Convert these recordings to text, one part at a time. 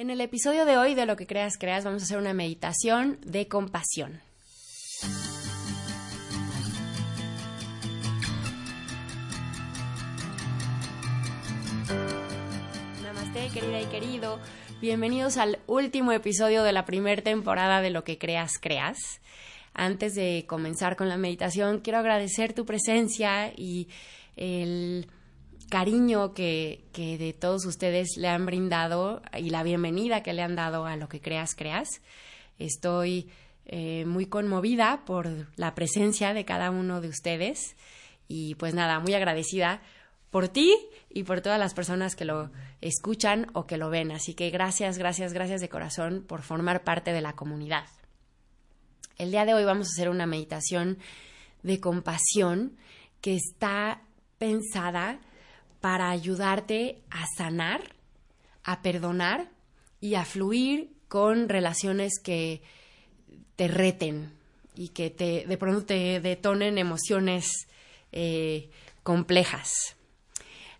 En el episodio de hoy de Lo que creas, creas, vamos a hacer una meditación de compasión. Namaste, querida y querido. Bienvenidos al último episodio de la primera temporada de Lo que creas, creas. Antes de comenzar con la meditación, quiero agradecer tu presencia y el cariño que, de todos ustedes le han brindado y la bienvenida que le han dado a lo que creas, creas. Estoy eh, muy conmovida por la presencia de cada uno de ustedes y pues nada, muy agradecida por ti y por todas las personas que lo escuchan o que lo ven. Así que gracias, gracias, gracias de corazón por formar parte de la comunidad. El día de hoy vamos a hacer una meditación de compasión que está pensada para ayudarte a sanar, a perdonar y a fluir con relaciones que te reten y que te, de pronto te detonen emociones eh, complejas.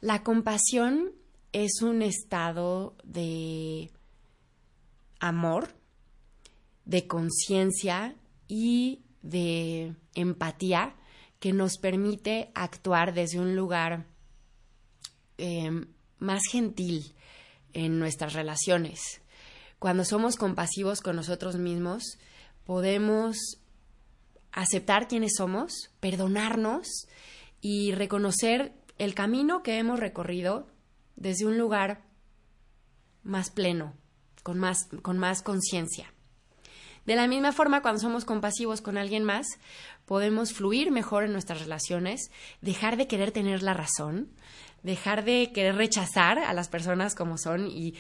La compasión es un estado de amor, de conciencia y de empatía que nos permite actuar desde un lugar Em, más gentil en nuestras relaciones. Cuando somos compasivos con nosotros mismos, podemos aceptar quiénes somos, perdonarnos y reconocer el camino que hemos recorrido desde un lugar más pleno, con más, con más conciencia. De la misma forma, cuando somos compasivos con alguien más, podemos fluir mejor en nuestras relaciones, dejar de querer tener la razón, dejar de querer rechazar a las personas como son y,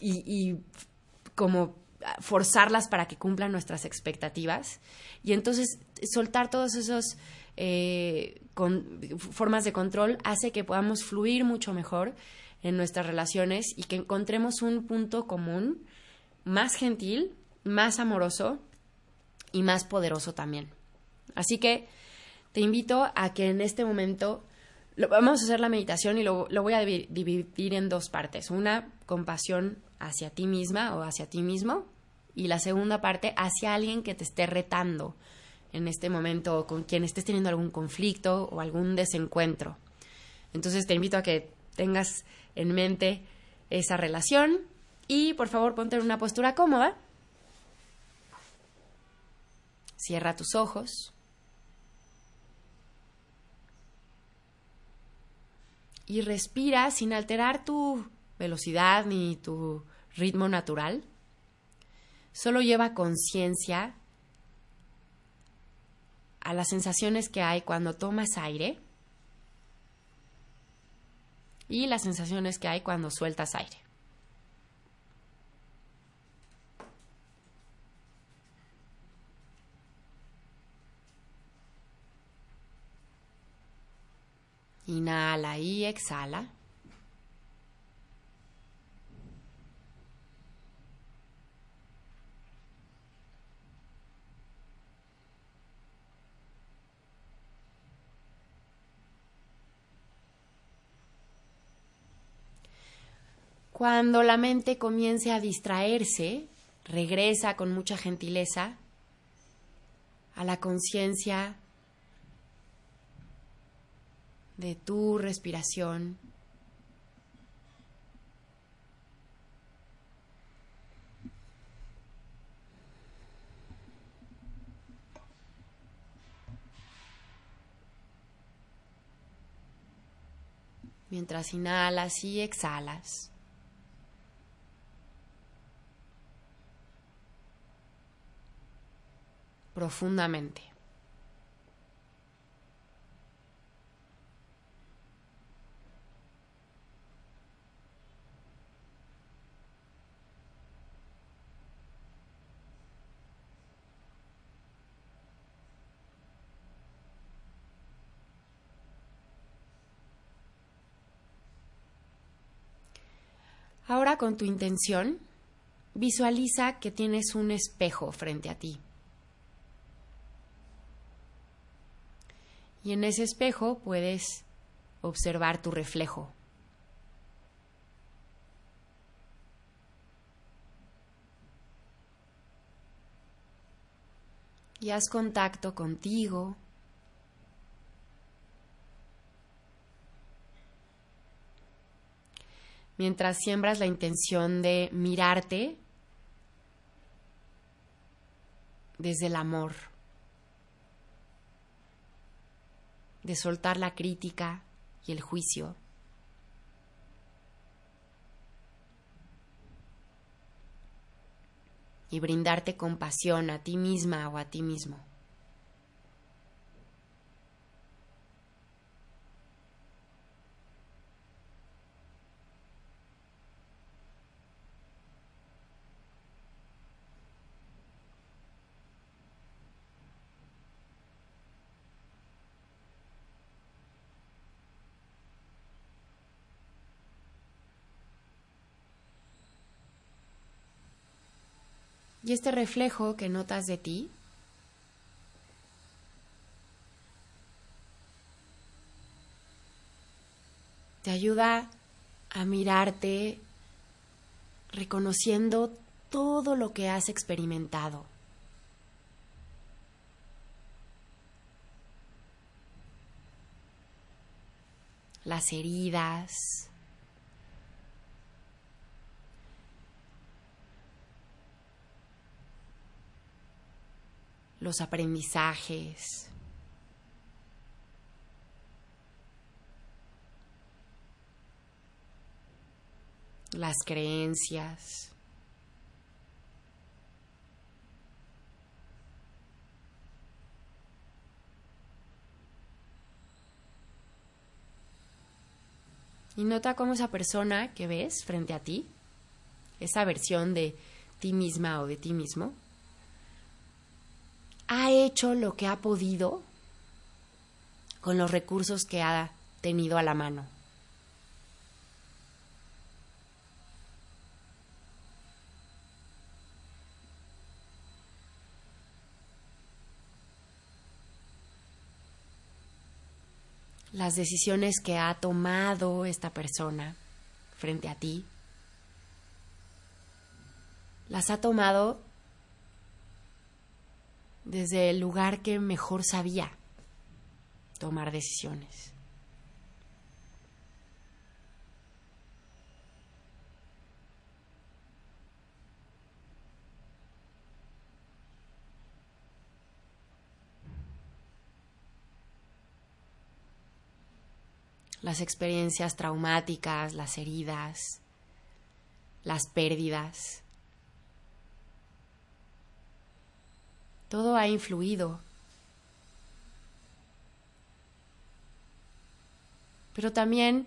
y, como forzarlas para que cumplan nuestras expectativas y entonces soltar todas esas eh, formas de control hace que podamos fluir mucho mejor en nuestras relaciones y que encontremos un punto común más gentil, más amoroso y más poderoso también. Así que te invito a que en este momento vamos a hacer la meditación y lo, lo voy a dividir en dos partes. Una, compasión hacia ti misma o hacia ti mismo. Y la segunda parte, hacia alguien que te esté retando en este momento o con quien estés teniendo algún conflicto o algún desencuentro. Entonces te invito a que tengas en mente esa relación y por favor ponte en una postura cómoda. Cierra tus ojos. Y respira sin alterar tu velocidad ni tu ritmo natural. Solo lleva conciencia a las sensaciones que hay cuando tomas aire y las sensaciones que hay cuando sueltas aire. Inhala y exhala. Cuando la mente comience a distraerse, regresa con mucha gentileza a la conciencia de tu respiración. Mientras inhalas y exhalas. profundamente. Ahora con tu intención, visualiza que tienes un espejo frente a ti. Y en ese espejo puedes observar tu reflejo. Y haz contacto contigo, Mientras siembras la intención de mirarte desde el amor, de soltar la crítica y el juicio. y brindarte compasión a ti misma o a ti mismo. Y este reflejo que notas de ti te ayuda a mirarte reconociendo todo lo que has experimentado. Las heridas, los aprendizajes. las creencias. Y nota cómo esa persona que ves frente a ti, esa versión de ti misma o de ti mismo, ha hecho lo que ha podido con los recursos que ha tenido a la mano. Las decisiones que ha tomado esta persona frente a ti, las ha tomado desde el lugar que mejor sabía tomar decisiones. Las experiencias traumáticas, las heridas, las pérdidas, Todo ha influido. Pero también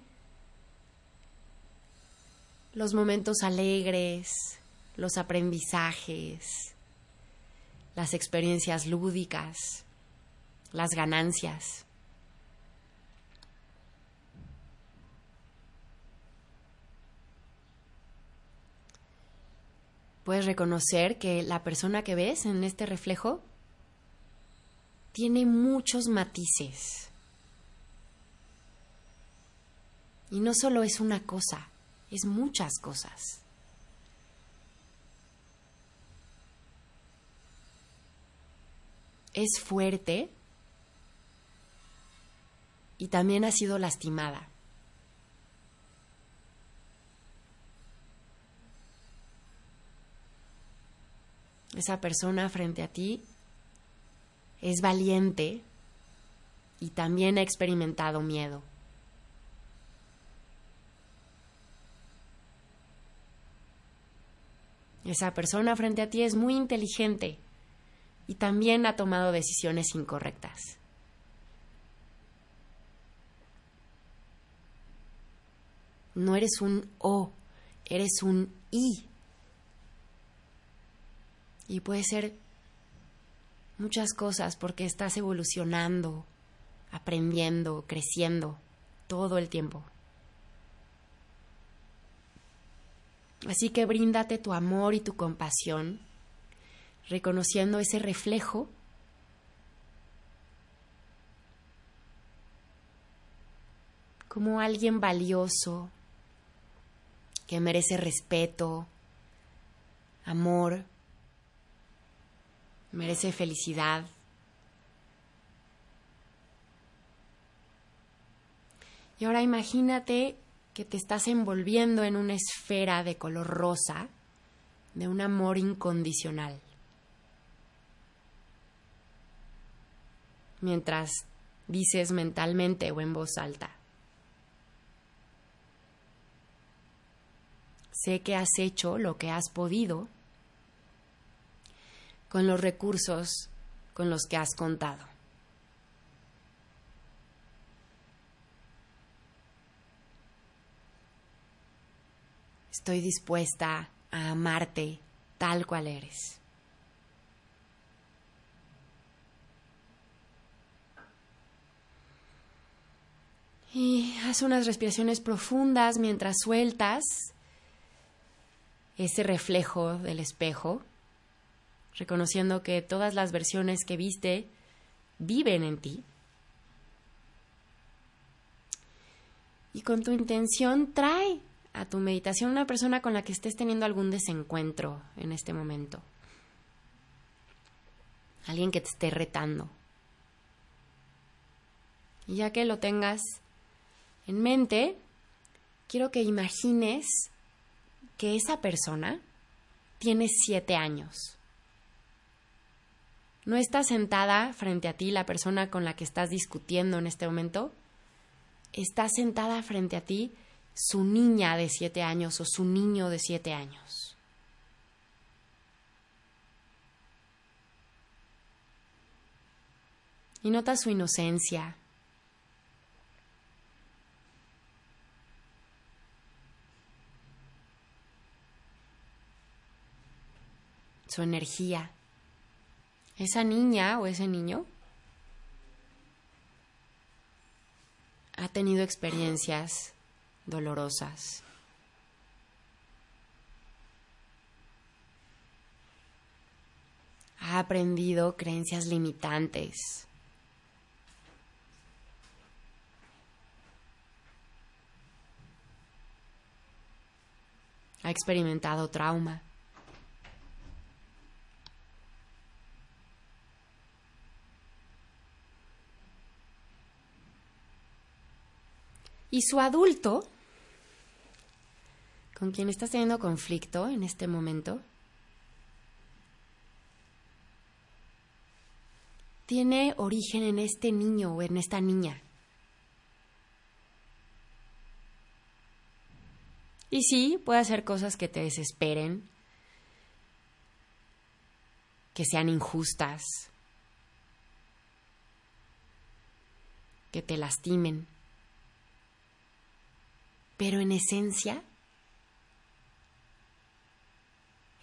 los momentos alegres, los aprendizajes, las experiencias lúdicas, las ganancias. Puedes reconocer que la persona que ves en este reflejo tiene muchos matices. Y no solo es una cosa, es muchas cosas. Es fuerte y también ha sido lastimada. Esa persona frente a ti es valiente y también ha experimentado miedo. Esa persona frente a ti es muy inteligente y también ha tomado decisiones incorrectas. No eres un O, eres un I. Y puede ser muchas cosas porque estás evolucionando, aprendiendo, creciendo todo el tiempo. Así que bríndate tu amor y tu compasión, reconociendo ese reflejo como alguien valioso que merece respeto, amor, merece felicidad. Y ahora imagínate que te estás envolviendo en una esfera de color rosa de un amor incondicional. Mientras dices mentalmente o en voz alta. Sé que has hecho lo que has podido con los recursos con los que has contado. Estoy dispuesta a amarte tal cual eres. Y haz unas respiraciones profundas mientras sueltas ese reflejo del espejo, reconociendo que todas las versiones que viste viven en ti. Y con tu intención trae a tu meditación una persona con la que estés teniendo algún desencuentro en este momento. Alguien que te esté retando. Y ya que lo tengas en mente, quiero que imagines que esa persona tiene siete años. No está sentada frente a ti la persona con la que estás discutiendo en este momento. Está sentada frente a ti su niña de siete años o su niño de siete años. Y nota su inocencia, su energía. Esa niña o ese niño ha tenido experiencias dolorosas. Ha aprendido creencias limitantes. Ha experimentado trauma. Y su adulto, con quien estás teniendo conflicto en este momento, tiene origen en este niño o en esta niña. Y sí, puede hacer cosas que te desesperen, que sean injustas, que te lastimen. Pero en esencia,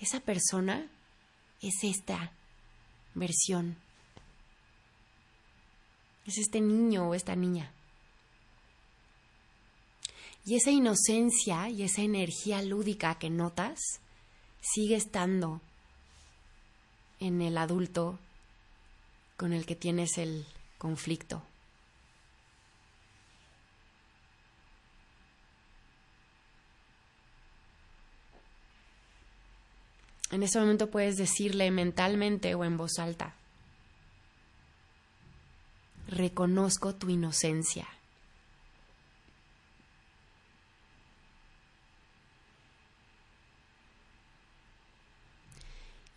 esa persona es esta versión. Es este niño o esta niña. Y esa inocencia y esa energía lúdica que notas sigue estando en el adulto con el que tienes el conflicto. En ese momento puedes decirle mentalmente o en voz alta, reconozco tu inocencia.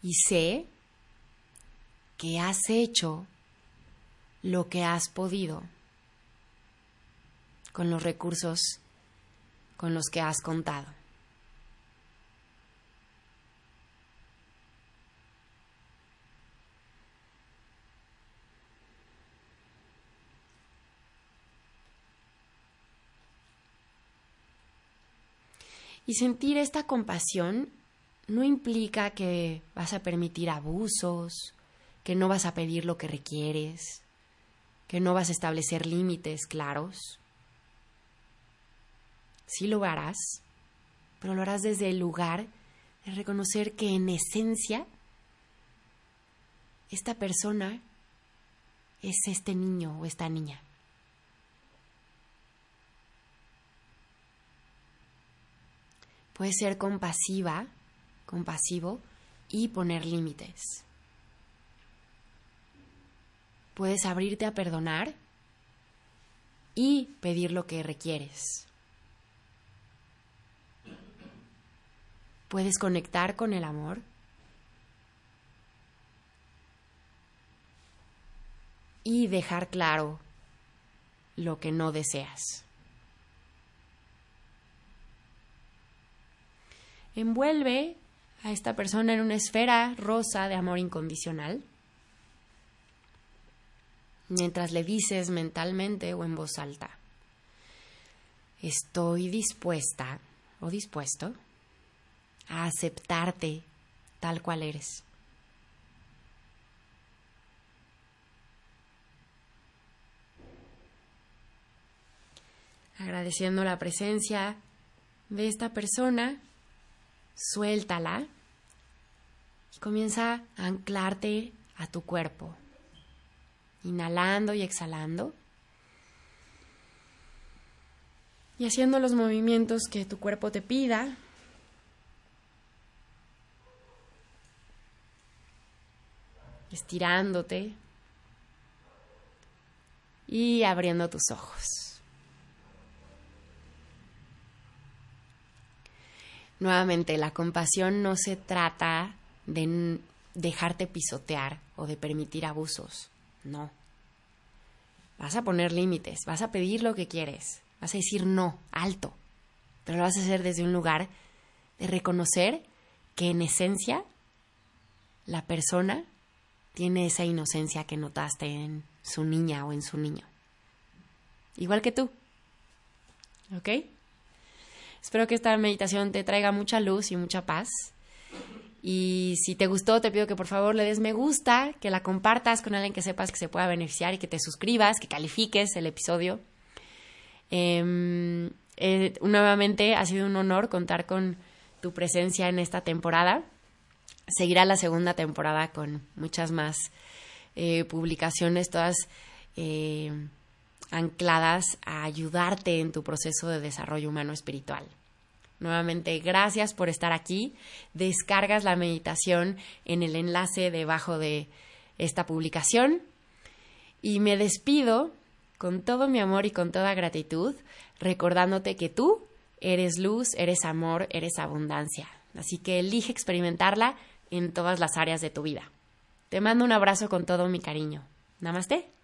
Y sé que has hecho lo que has podido con los recursos con los que has contado. Y sentir esta compasión no implica que vas a permitir abusos, que no vas a pedir lo que requieres, que no vas a establecer límites claros. Sí lo harás, pero lo harás desde el lugar de reconocer que en esencia esta persona es este niño o esta niña. Puedes ser compasiva, compasivo y poner límites. Puedes abrirte a perdonar y pedir lo que requieres. Puedes conectar con el amor. Y dejar claro lo que no deseas. Envuelve a esta persona en una esfera rosa de amor incondicional, mientras le dices mentalmente o en voz alta, estoy dispuesta o dispuesto a aceptarte tal cual eres. Agradeciendo la presencia de esta persona, suéltala y comienza a anclarte a tu cuerpo, inhalando y exhalando. Y haciendo los movimientos que tu cuerpo te pida, estirándote y abriendo tus ojos. Nuevamente, la compasión no se trata de dejarte pisotear o de permitir abusos, no. Vas a poner límites, vas a pedir lo que quieres, vas a decir no, alto, pero lo vas a hacer desde un lugar de reconocer que en esencia la persona tiene esa inocencia que notaste en su niña o en su niño. Igual que tú. ¿Ok? Espero que esta meditación te traiga mucha luz y mucha paz. Y si te gustó, te pido que por favor le des me gusta, que la compartas con alguien que sepas que se pueda beneficiar y que te suscribas, que califiques el episodio. Em, eh, nuevamente ha sido un honor contar con tu presencia en esta temporada seguirá la segunda temporada con muchas más eh, publicaciones, todas eh, ancladas a ayudarte en tu proceso de desarrollo humano espiritual. Nuevamente, gracias por estar aquí. Descargas la meditación en el enlace debajo de esta publicación. Y me despido con todo mi amor y con toda gratitud, recordándote que tú eres luz, eres amor, eres abundancia. Así que elige experimentarla en todas las áreas de tu vida. Te mando un abrazo con todo mi cariño. Namaste.